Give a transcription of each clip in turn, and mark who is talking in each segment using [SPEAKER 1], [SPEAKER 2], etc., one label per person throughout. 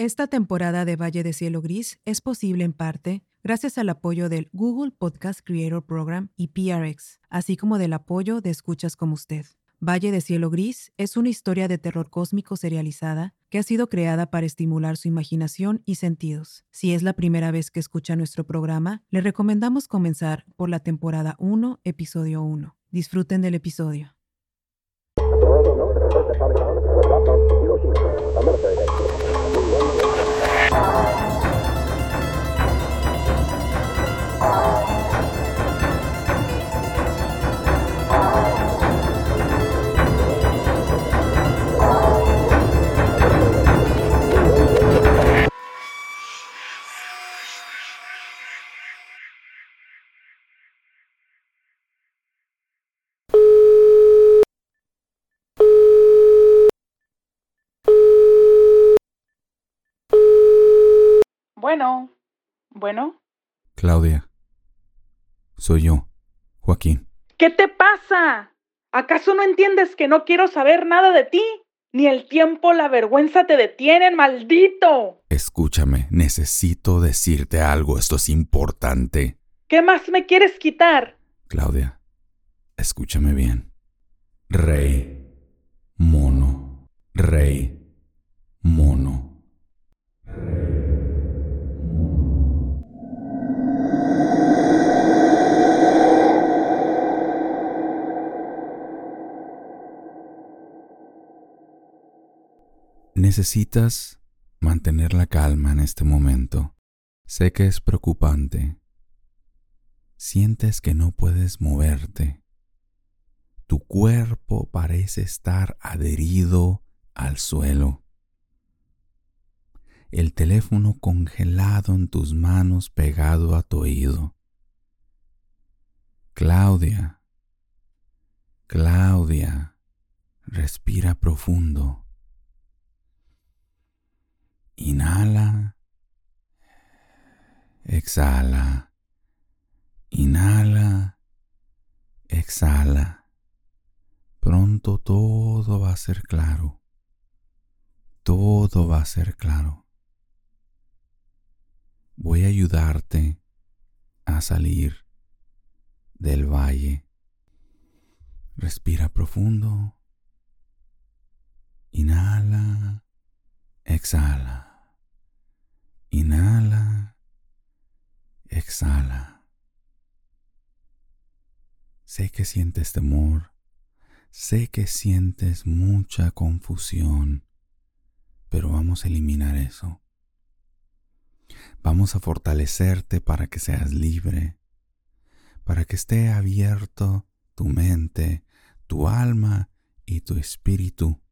[SPEAKER 1] Esta temporada de Valle de Cielo Gris es posible en parte gracias al apoyo del Google Podcast Creator Program y PRX, así como del apoyo de escuchas como usted. Valle de Cielo Gris es una historia de terror cósmico serializada que ha sido creada para estimular su imaginación y sentidos. Si es la primera vez que escucha nuestro programa, le recomendamos comenzar por la temporada 1, episodio 1. Disfruten del episodio.
[SPEAKER 2] Bueno, bueno.
[SPEAKER 3] Claudia, soy yo, Joaquín.
[SPEAKER 2] ¿Qué te pasa? ¿Acaso no entiendes que no quiero saber nada de ti? Ni el tiempo, la vergüenza te detienen, maldito.
[SPEAKER 3] Escúchame, necesito decirte algo, esto es importante.
[SPEAKER 2] ¿Qué más me quieres quitar?
[SPEAKER 3] Claudia, escúchame bien. Rey, mono, rey, mono, Necesitas mantener la calma en este momento. Sé que es preocupante. Sientes que no puedes moverte. Tu cuerpo parece estar adherido al suelo. El teléfono congelado en tus manos pegado a tu oído. Claudia, Claudia, respira profundo. Inhala. Exhala. Inhala. Exhala. Pronto todo va a ser claro. Todo va a ser claro. Voy a ayudarte a salir del valle. Respira profundo. Inhala. Exhala. Inhala, exhala. Sé que sientes temor, sé que sientes mucha confusión, pero vamos a eliminar eso. Vamos a fortalecerte para que seas libre, para que esté abierto tu mente, tu alma y tu espíritu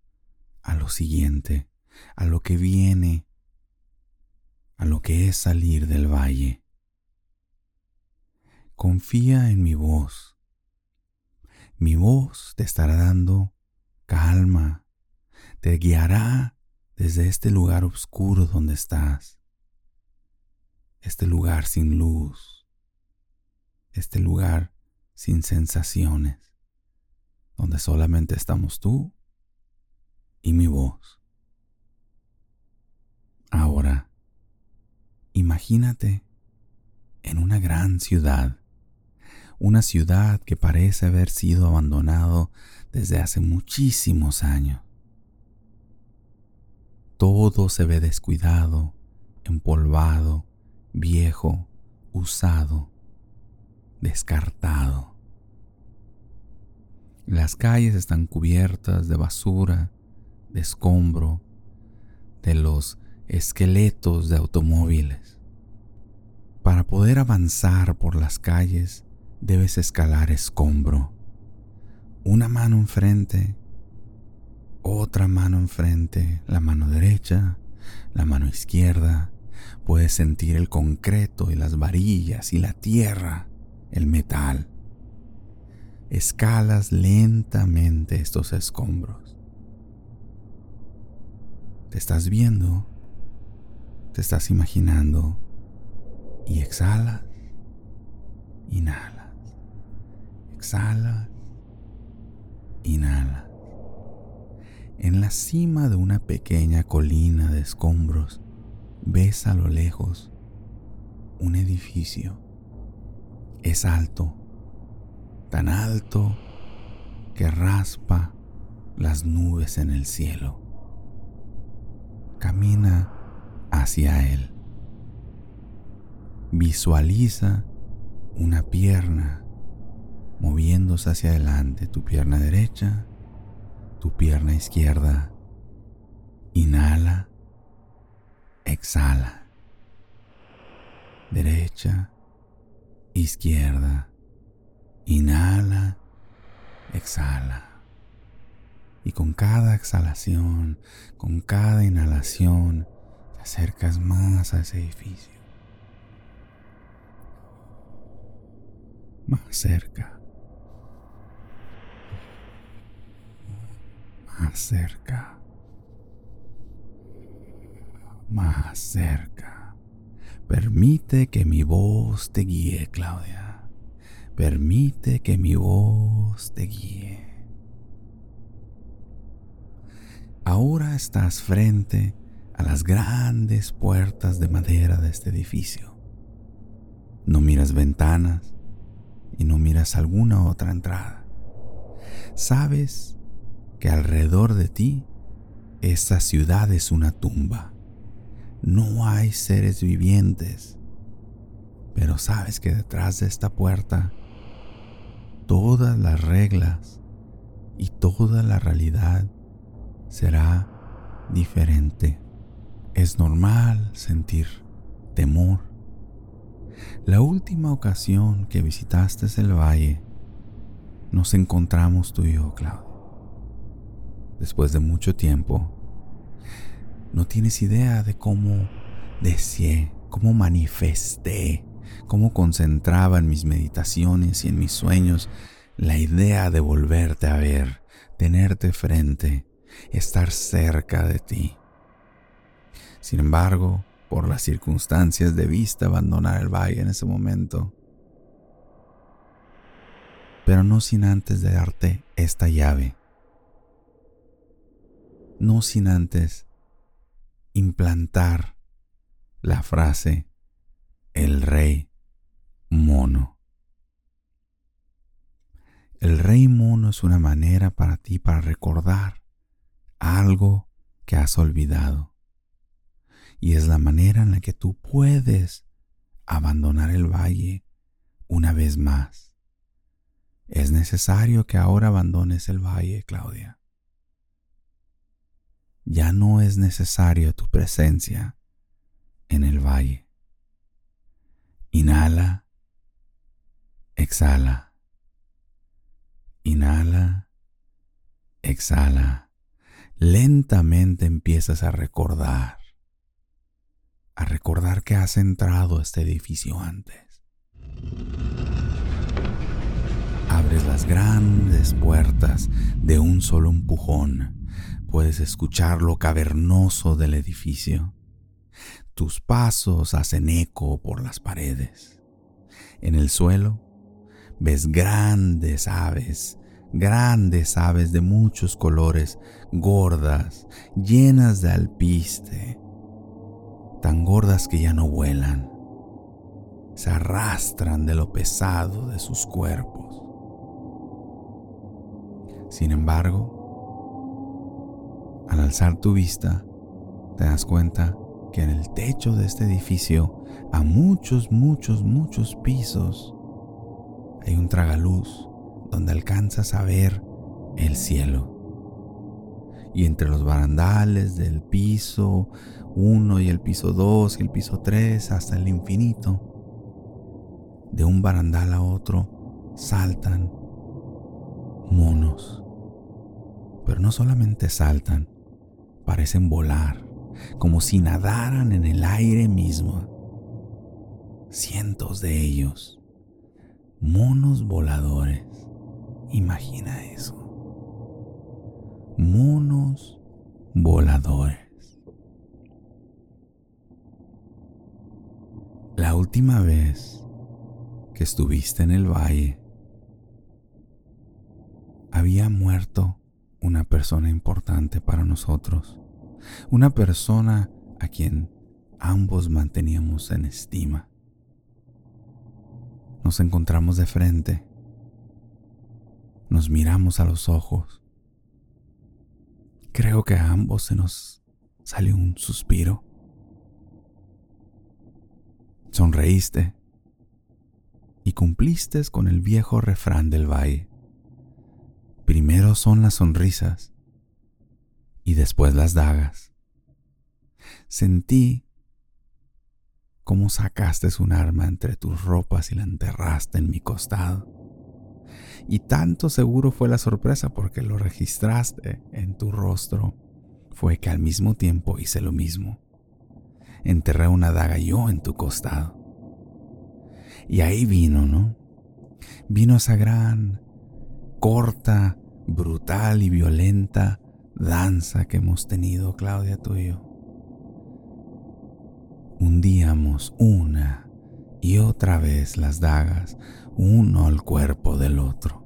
[SPEAKER 3] a lo siguiente, a lo que viene a lo que es salir del valle. Confía en mi voz. Mi voz te estará dando calma, te guiará desde este lugar oscuro donde estás, este lugar sin luz, este lugar sin sensaciones, donde solamente estamos tú y mi voz. Ahora, Imagínate en una gran ciudad, una ciudad que parece haber sido abandonado desde hace muchísimos años. Todo se ve descuidado, empolvado, viejo, usado, descartado. Las calles están cubiertas de basura, de escombro, de los esqueletos de automóviles. Para poder avanzar por las calles debes escalar escombro. Una mano enfrente, otra mano enfrente, la mano derecha, la mano izquierda. Puedes sentir el concreto y las varillas y la tierra, el metal. Escalas lentamente estos escombros. Te estás viendo estás imaginando y exhalas, inhalas, exhalas, inhalas. En la cima de una pequeña colina de escombros ves a lo lejos un edificio. Es alto, tan alto que raspa las nubes en el cielo. Camina hacia él. Visualiza una pierna moviéndose hacia adelante, tu pierna derecha, tu pierna izquierda. Inhala, exhala. Derecha, izquierda. Inhala, exhala. Y con cada exhalación, con cada inhalación, acercas más a ese edificio. Más cerca. Más cerca. Más cerca. Permite que mi voz te guíe, Claudia. Permite que mi voz te guíe. Ahora estás frente las grandes puertas de madera de este edificio. No miras ventanas y no miras alguna otra entrada. Sabes que alrededor de ti esta ciudad es una tumba. No hay seres vivientes. Pero sabes que detrás de esta puerta todas las reglas y toda la realidad será diferente. Es normal sentir temor. La última ocasión que visitaste el valle, nos encontramos tú y yo, Claudio. Después de mucho tiempo, no tienes idea de cómo deseé, cómo manifesté, cómo concentraba en mis meditaciones y en mis sueños la idea de volverte a ver, tenerte frente, estar cerca de ti. Sin embargo, por las circunstancias debiste abandonar el valle en ese momento. Pero no sin antes de darte esta llave. No sin antes implantar la frase el rey mono. El rey mono es una manera para ti para recordar algo que has olvidado. Y es la manera en la que tú puedes abandonar el valle una vez más. Es necesario que ahora abandones el valle, Claudia. Ya no es necesario tu presencia en el valle. Inhala, exhala. Inhala, exhala lentamente empiezas a recordar, a recordar que has entrado a este edificio antes. Abres las grandes puertas de un solo empujón. Puedes escuchar lo cavernoso del edificio. Tus pasos hacen eco por las paredes. En el suelo ves grandes aves grandes aves de muchos colores, gordas, llenas de alpiste, tan gordas que ya no vuelan, se arrastran de lo pesado de sus cuerpos. Sin embargo, al alzar tu vista, te das cuenta que en el techo de este edificio, a muchos, muchos, muchos pisos, hay un tragaluz donde alcanzas a ver el cielo. Y entre los barandales del piso 1 y el piso 2 y el piso 3 hasta el infinito, de un barandal a otro saltan monos. Pero no solamente saltan, parecen volar, como si nadaran en el aire mismo. Cientos de ellos, monos voladores Imagina eso. Monos voladores. La última vez que estuviste en el valle, había muerto una persona importante para nosotros, una persona a quien ambos manteníamos en estima. Nos encontramos de frente, nos miramos a los ojos. Creo que a ambos se nos salió un suspiro. Sonreíste y cumpliste con el viejo refrán del valle. Primero son las sonrisas y después las dagas. Sentí cómo sacaste un arma entre tus ropas y la enterraste en mi costado. Y tanto seguro fue la sorpresa porque lo registraste en tu rostro, fue que al mismo tiempo hice lo mismo. Enterré una daga yo en tu costado. Y ahí vino, ¿no? Vino esa gran, corta, brutal y violenta danza que hemos tenido, Claudia, tú y yo hundíamos una y otra vez las dagas uno al cuerpo del otro.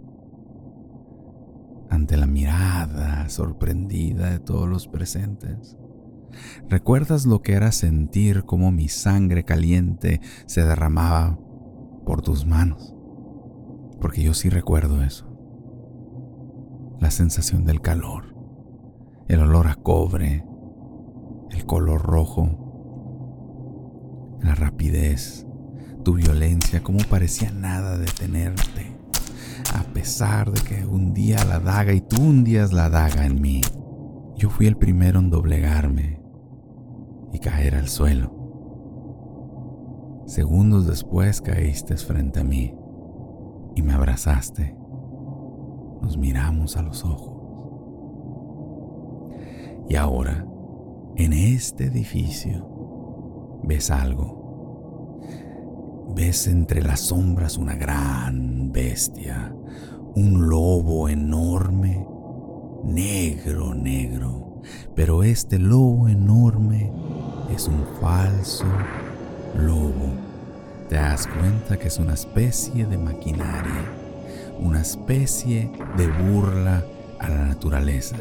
[SPEAKER 3] Ante la mirada sorprendida de todos los presentes, ¿recuerdas lo que era sentir como mi sangre caliente se derramaba por tus manos? Porque yo sí recuerdo eso. La sensación del calor, el olor a cobre, el color rojo la rapidez, tu violencia, como parecía nada detenerte, a pesar de que hundía la daga y tú hundías la daga en mí. Yo fui el primero en doblegarme y caer al suelo. Segundos después caíste frente a mí y me abrazaste. Nos miramos a los ojos. Y ahora, en este edificio, ves algo. Ves entre las sombras una gran bestia, un lobo enorme, negro, negro. Pero este lobo enorme es un falso lobo. Te das cuenta que es una especie de maquinaria, una especie de burla a la naturaleza.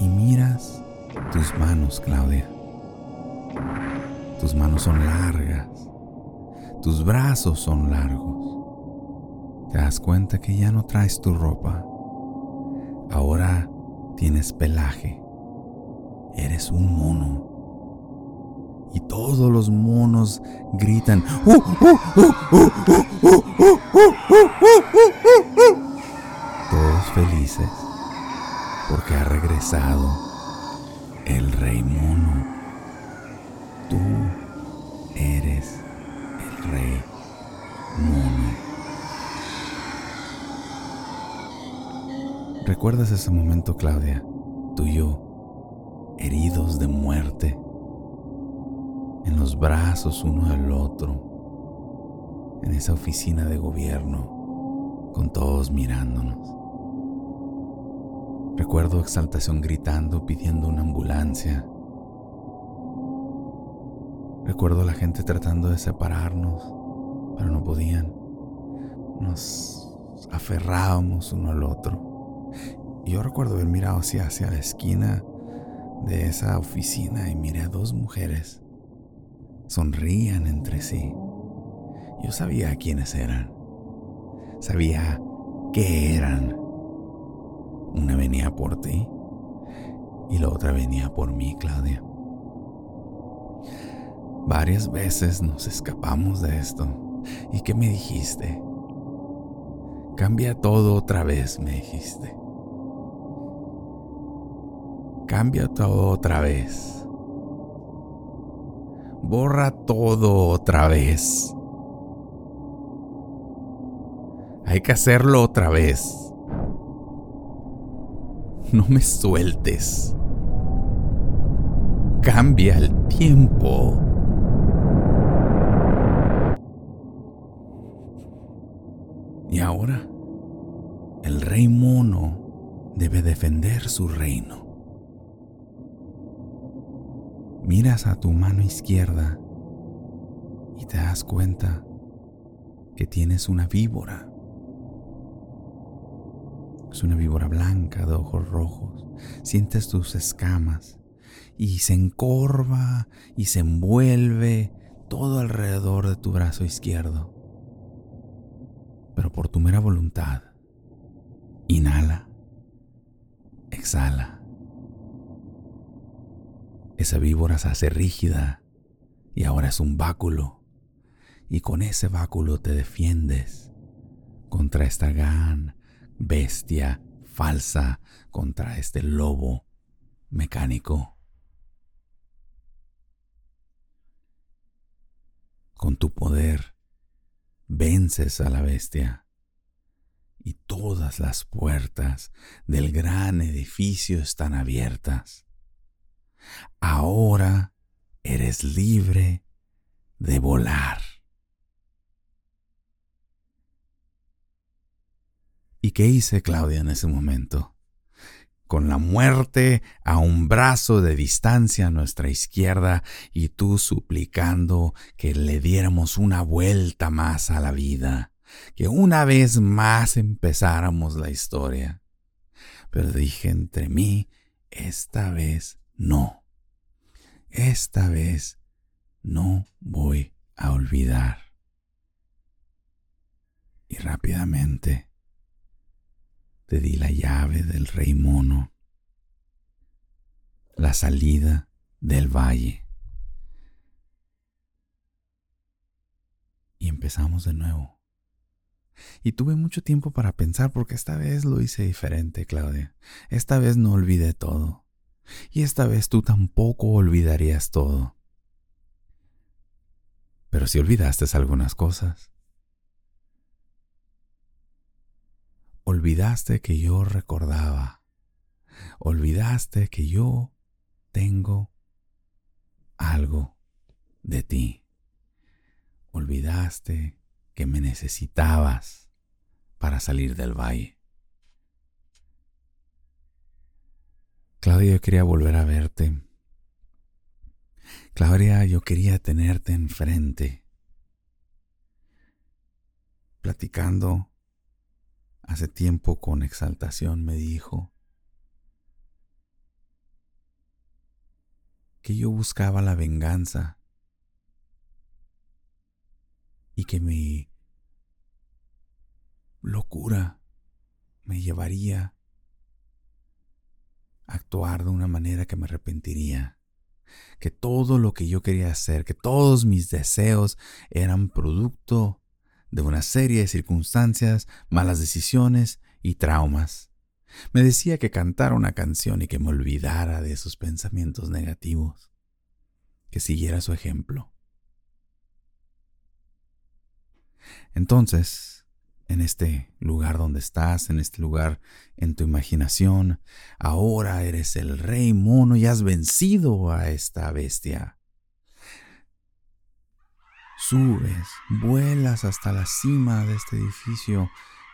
[SPEAKER 3] Y miras tus manos, Claudia. Tus manos son largas. Tus brazos son largos. Te das cuenta que ya no traes tu ropa. Ahora tienes pelaje. Eres un mono. Y todos los monos gritan. Todos felices porque ha regresado el rey mono. ¿Recuerdas ese momento, Claudia? Tú y yo, heridos de muerte, en los brazos uno del otro, en esa oficina de gobierno, con todos mirándonos. Recuerdo exaltación gritando, pidiendo una ambulancia. Recuerdo la gente tratando de separarnos, pero no podían. Nos aferrábamos uno al otro. Yo recuerdo haber mirado hacia, hacia la esquina de esa oficina y miré a dos mujeres. Sonrían entre sí. Yo sabía quiénes eran. Sabía qué eran. Una venía por ti y la otra venía por mí, Claudia. Varias veces nos escapamos de esto. ¿Y qué me dijiste? Cambia todo otra vez, me dijiste. Cambia todo otra vez. Borra todo otra vez. Hay que hacerlo otra vez. No me sueltes. Cambia el tiempo. Y ahora, el rey mono debe defender su reino. Miras a tu mano izquierda y te das cuenta que tienes una víbora. Es una víbora blanca de ojos rojos. Sientes tus escamas y se encorva y se envuelve todo alrededor de tu brazo izquierdo. Pero por tu mera voluntad, inhala, exhala. Esa víbora se hace rígida y ahora es un báculo. Y con ese báculo te defiendes contra esta gran bestia falsa, contra este lobo mecánico. Con tu poder vences a la bestia y todas las puertas del gran edificio están abiertas. Ahora eres libre de volar. ¿Y qué hice Claudia en ese momento? Con la muerte a un brazo de distancia a nuestra izquierda y tú suplicando que le diéramos una vuelta más a la vida, que una vez más empezáramos la historia. Pero dije entre mí, esta vez no. Esta vez no voy a olvidar. Y rápidamente te di la llave del rey mono, la salida del valle. Y empezamos de nuevo. Y tuve mucho tiempo para pensar porque esta vez lo hice diferente, Claudia. Esta vez no olvidé todo. Y esta vez tú tampoco olvidarías todo. Pero si olvidaste algunas cosas. Olvidaste que yo recordaba. Olvidaste que yo tengo algo de ti. Olvidaste que me necesitabas para salir del valle. Claudia, yo quería volver a verte. Claudia, yo quería tenerte enfrente, platicando hace tiempo con exaltación me dijo que yo buscaba la venganza y que mi locura me llevaría actuar de una manera que me arrepentiría, que todo lo que yo quería hacer, que todos mis deseos eran producto de una serie de circunstancias, malas decisiones y traumas. Me decía que cantara una canción y que me olvidara de esos pensamientos negativos, que siguiera su ejemplo. Entonces, en este lugar donde estás, en este lugar en tu imaginación, ahora eres el rey mono y has vencido a esta bestia. Subes, vuelas hasta la cima de este edificio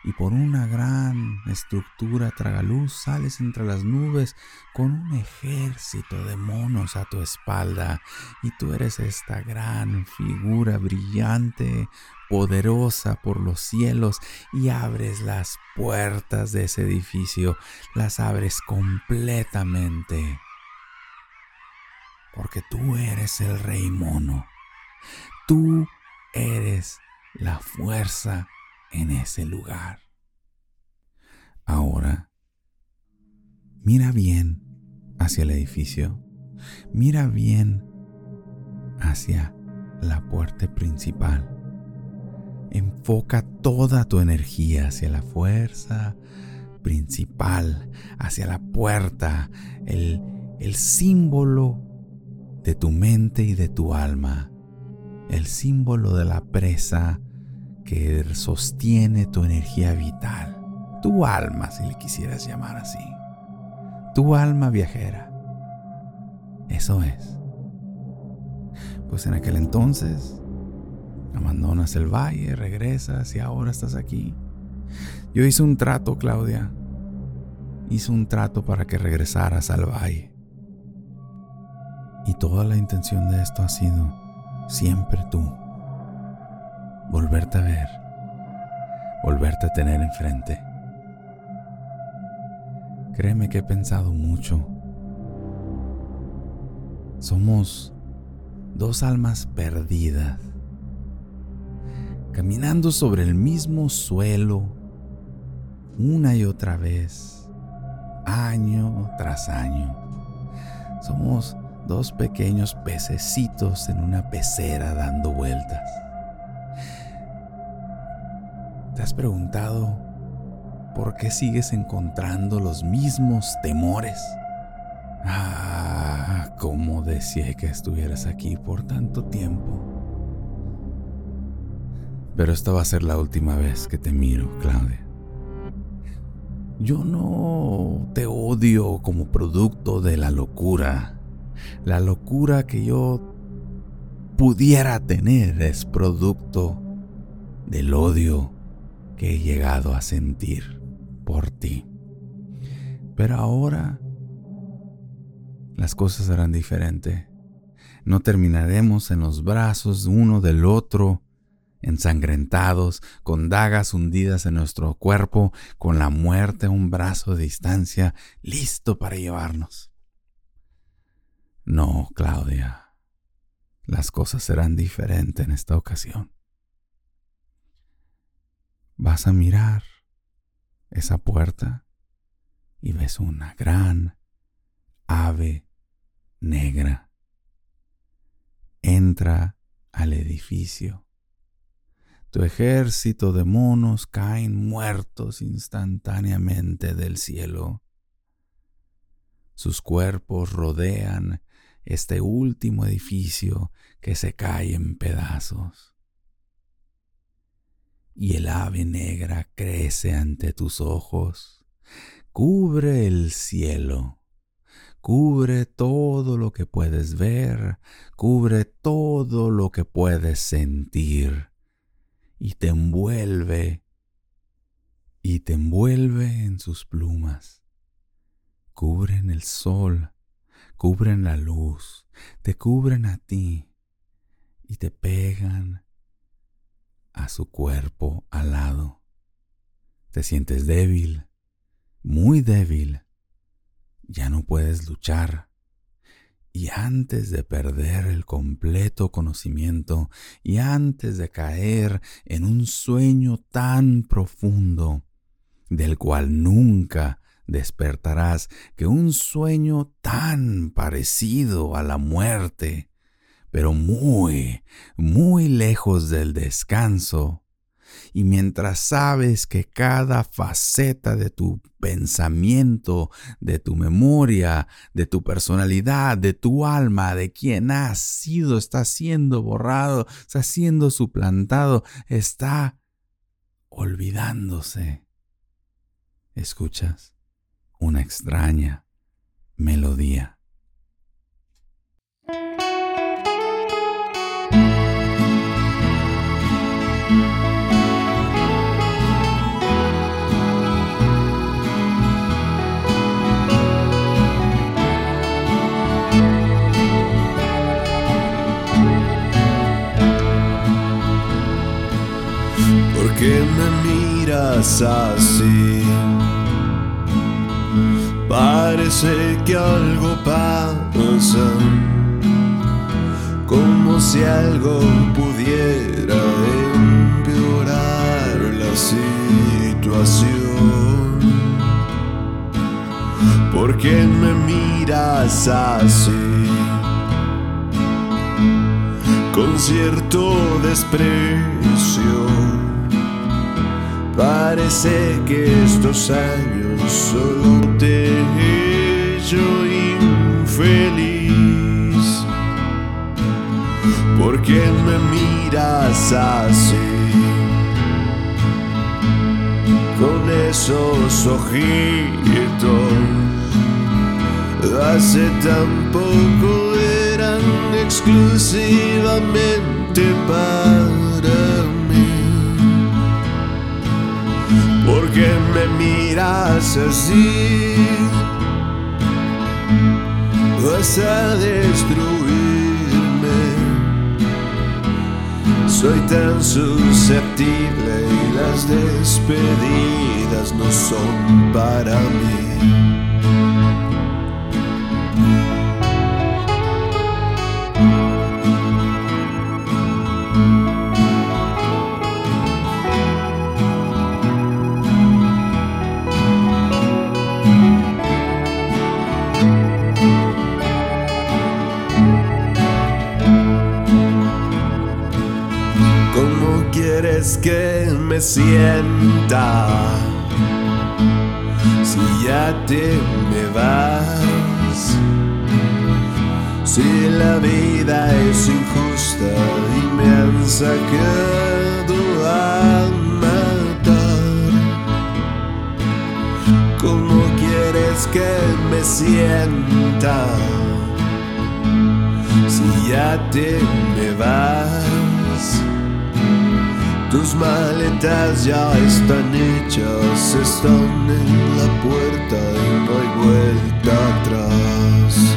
[SPEAKER 3] y por una gran estructura tragaluz sales entre las nubes con un ejército de monos a tu espalda. Y tú eres esta gran figura brillante, poderosa por los cielos y abres las puertas de ese edificio, las abres completamente. Porque tú eres el rey mono. Tú eres la fuerza en ese lugar. Ahora, mira bien hacia el edificio. Mira bien hacia la puerta principal. Enfoca toda tu energía hacia la fuerza principal, hacia la puerta, el, el símbolo de tu mente y de tu alma el símbolo de la presa que sostiene tu energía vital, tu alma si le quisieras llamar así, tu alma viajera. Eso es. Pues en aquel entonces abandonas el valle, regresas y ahora estás aquí. Yo hice un trato, Claudia. Hice un trato para que regresaras al valle. Y toda la intención de esto ha sido siempre tú, volverte a ver, volverte a tener enfrente. Créeme que he pensado mucho Somos dos almas perdidas, caminando sobre el mismo suelo una y otra vez, año tras año. Somos dos pequeños pececitos en una pecera dando vueltas. Has preguntado por qué sigues encontrando los mismos temores? Ah, cómo deseé que estuvieras aquí por tanto tiempo. Pero esta va a ser la última vez que te miro, Claudia. Yo no te odio como producto de la locura. La locura que yo pudiera tener es producto del odio que he llegado a sentir por ti. Pero ahora las cosas serán diferentes. No terminaremos en los brazos uno del otro, ensangrentados, con dagas hundidas en nuestro cuerpo, con la muerte a un brazo de distancia, listo para llevarnos. No, Claudia, las cosas serán diferentes en esta ocasión. Vas a mirar esa puerta y ves una gran ave negra. Entra al edificio. Tu ejército de monos caen muertos instantáneamente del cielo. Sus cuerpos rodean este último edificio que se cae en pedazos. Y el ave negra crece ante tus ojos, cubre el cielo. Cubre todo lo que puedes ver, cubre todo lo que puedes sentir. Y te envuelve y te envuelve en sus plumas. Cubren el sol, cubren la luz, te cubren a ti. Y te pegan a su cuerpo alado. Te sientes débil, muy débil, ya no puedes luchar. Y antes de perder el completo conocimiento y antes de caer en un sueño tan profundo, del cual nunca despertarás, que un sueño tan parecido a la muerte, pero muy, muy lejos del descanso, y mientras sabes que cada faceta de tu pensamiento, de tu memoria, de tu personalidad, de tu alma, de quien has sido, está siendo borrado, está siendo suplantado, está olvidándose. Escuchas una extraña melodía.
[SPEAKER 4] Que me miras así. Parece que algo pasa, como si algo pudiera empeorar la situación. ¿Por qué me miras así? Con cierto desprecio Parece que estos años solo te he hecho infeliz. ¿Por qué me miras así? Con esos ojitos. Hace tan poco eran exclusivamente para ¿Por qué me miras así? Vas a destruirme. Soy tan susceptible y las despedidas no son para mí. Sienta si ya te me vas? Si la vida es injusta y me han sacado a matar, ¿cómo quieres que me sienta? Si ya te me vas, tus maletas ya están hechas, están en la puerta y no hay vuelta atrás.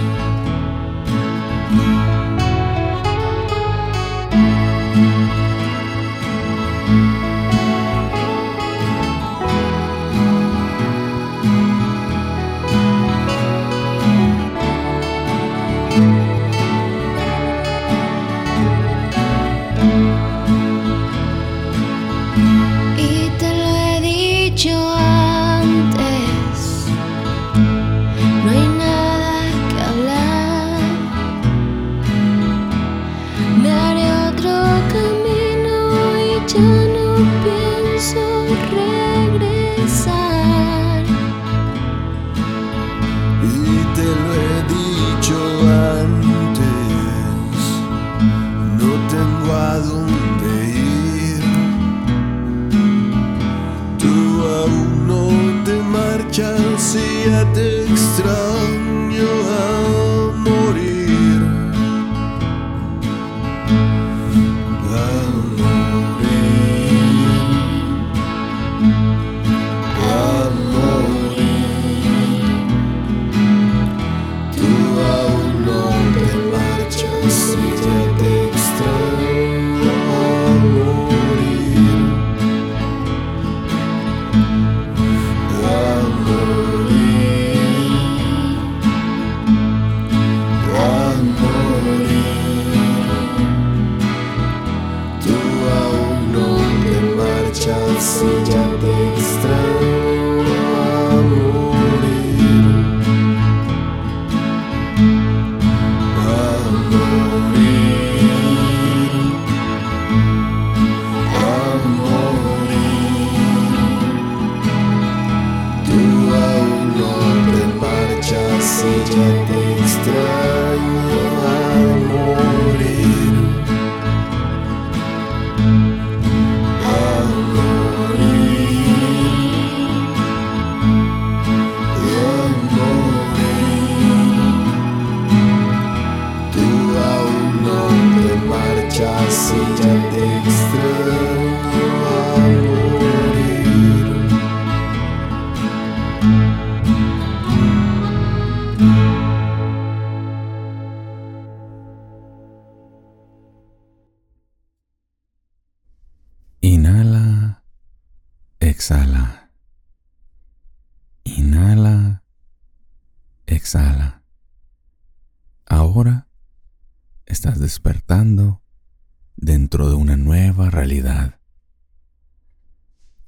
[SPEAKER 3] Dentro de una nueva realidad.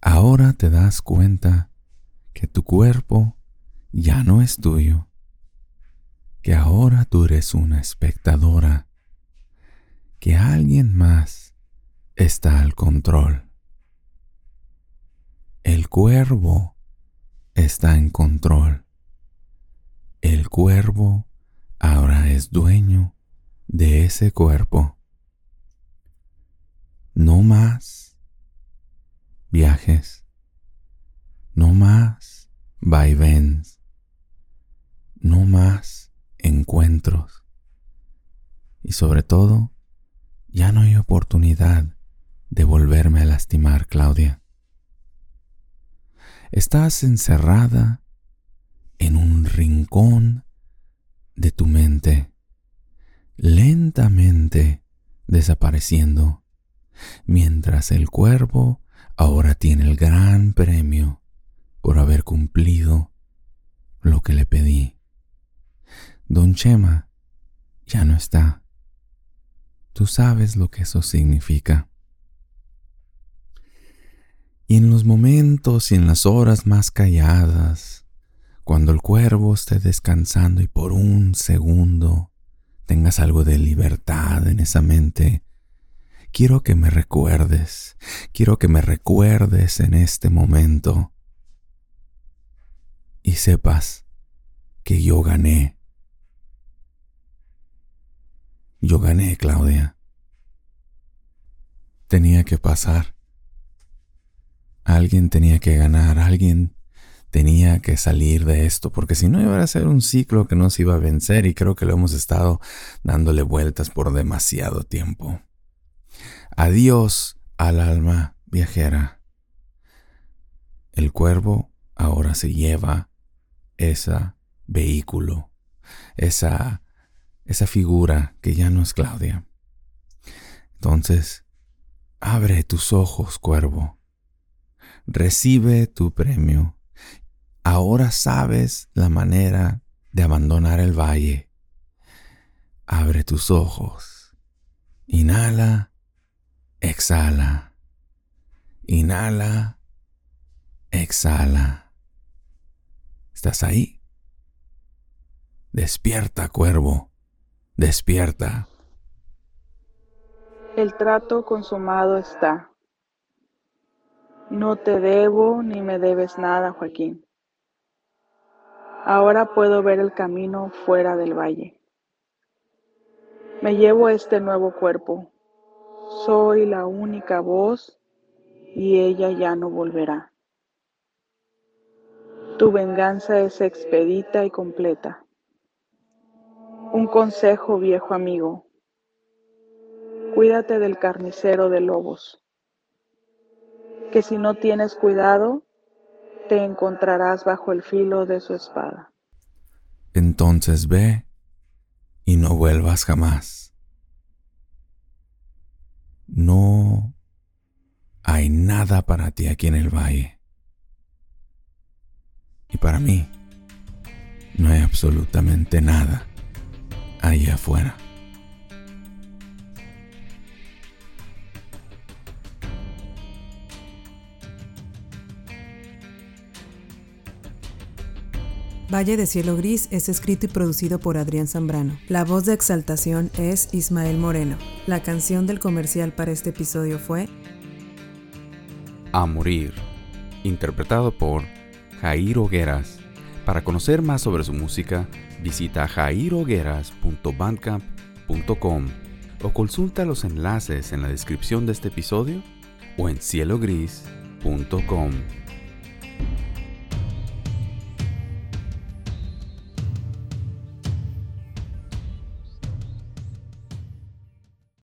[SPEAKER 3] Ahora te das cuenta que tu cuerpo ya no es tuyo, que ahora tú eres una espectadora, que alguien más está al control. El cuervo está en control. El cuervo ahora es dueño de ese cuerpo. No más viajes. No más vaivens. No más encuentros. Y sobre todo, ya no hay oportunidad de volverme a lastimar, Claudia. Estás encerrada en un rincón de tu mente, lentamente desapareciendo, mientras el cuervo ahora tiene el gran premio por haber cumplido lo que le pedí. Don Chema ya no está. Tú sabes lo que eso significa. Y en los momentos y en las horas más calladas, cuando el cuervo esté descansando y por un segundo tengas algo de libertad en esa mente, quiero que me recuerdes, quiero que me recuerdes en este momento y sepas que yo gané. Yo gané, Claudia. Tenía que pasar. Alguien tenía que ganar, alguien tenía que salir de esto, porque si no iba a ser un ciclo que no se iba a vencer y creo que lo hemos estado dándole vueltas por demasiado tiempo. Adiós al alma viajera. El cuervo ahora se lleva ese vehículo, esa, esa figura que ya no es Claudia. Entonces, abre tus ojos, cuervo. Recibe tu premio Ahora sabes la manera de abandonar el valle. Abre tus ojos. Inhala. Exhala. Inhala. Exhala. ¿Estás ahí? Despierta, cuervo. Despierta.
[SPEAKER 2] El trato consumado está. No te debo ni me debes nada, Joaquín. Ahora puedo ver el camino fuera del valle. Me llevo este nuevo cuerpo. Soy la única voz y ella ya no volverá. Tu venganza es expedita y completa. Un consejo, viejo amigo. Cuídate del carnicero de lobos, que si no tienes cuidado, te encontrarás bajo el filo de su espada.
[SPEAKER 3] Entonces ve y no vuelvas jamás. No hay nada para ti aquí en el valle. Y para mí, no hay absolutamente nada allá afuera.
[SPEAKER 1] Valle de Cielo Gris es escrito y producido por Adrián Zambrano. La voz de exaltación es Ismael Moreno. La canción del comercial para este episodio fue
[SPEAKER 3] A Morir, interpretado por Jair Hogueras. Para conocer más sobre su música, visita jairhogueras.bandcamp.com o consulta los enlaces en la descripción de este episodio o en cielogris.com.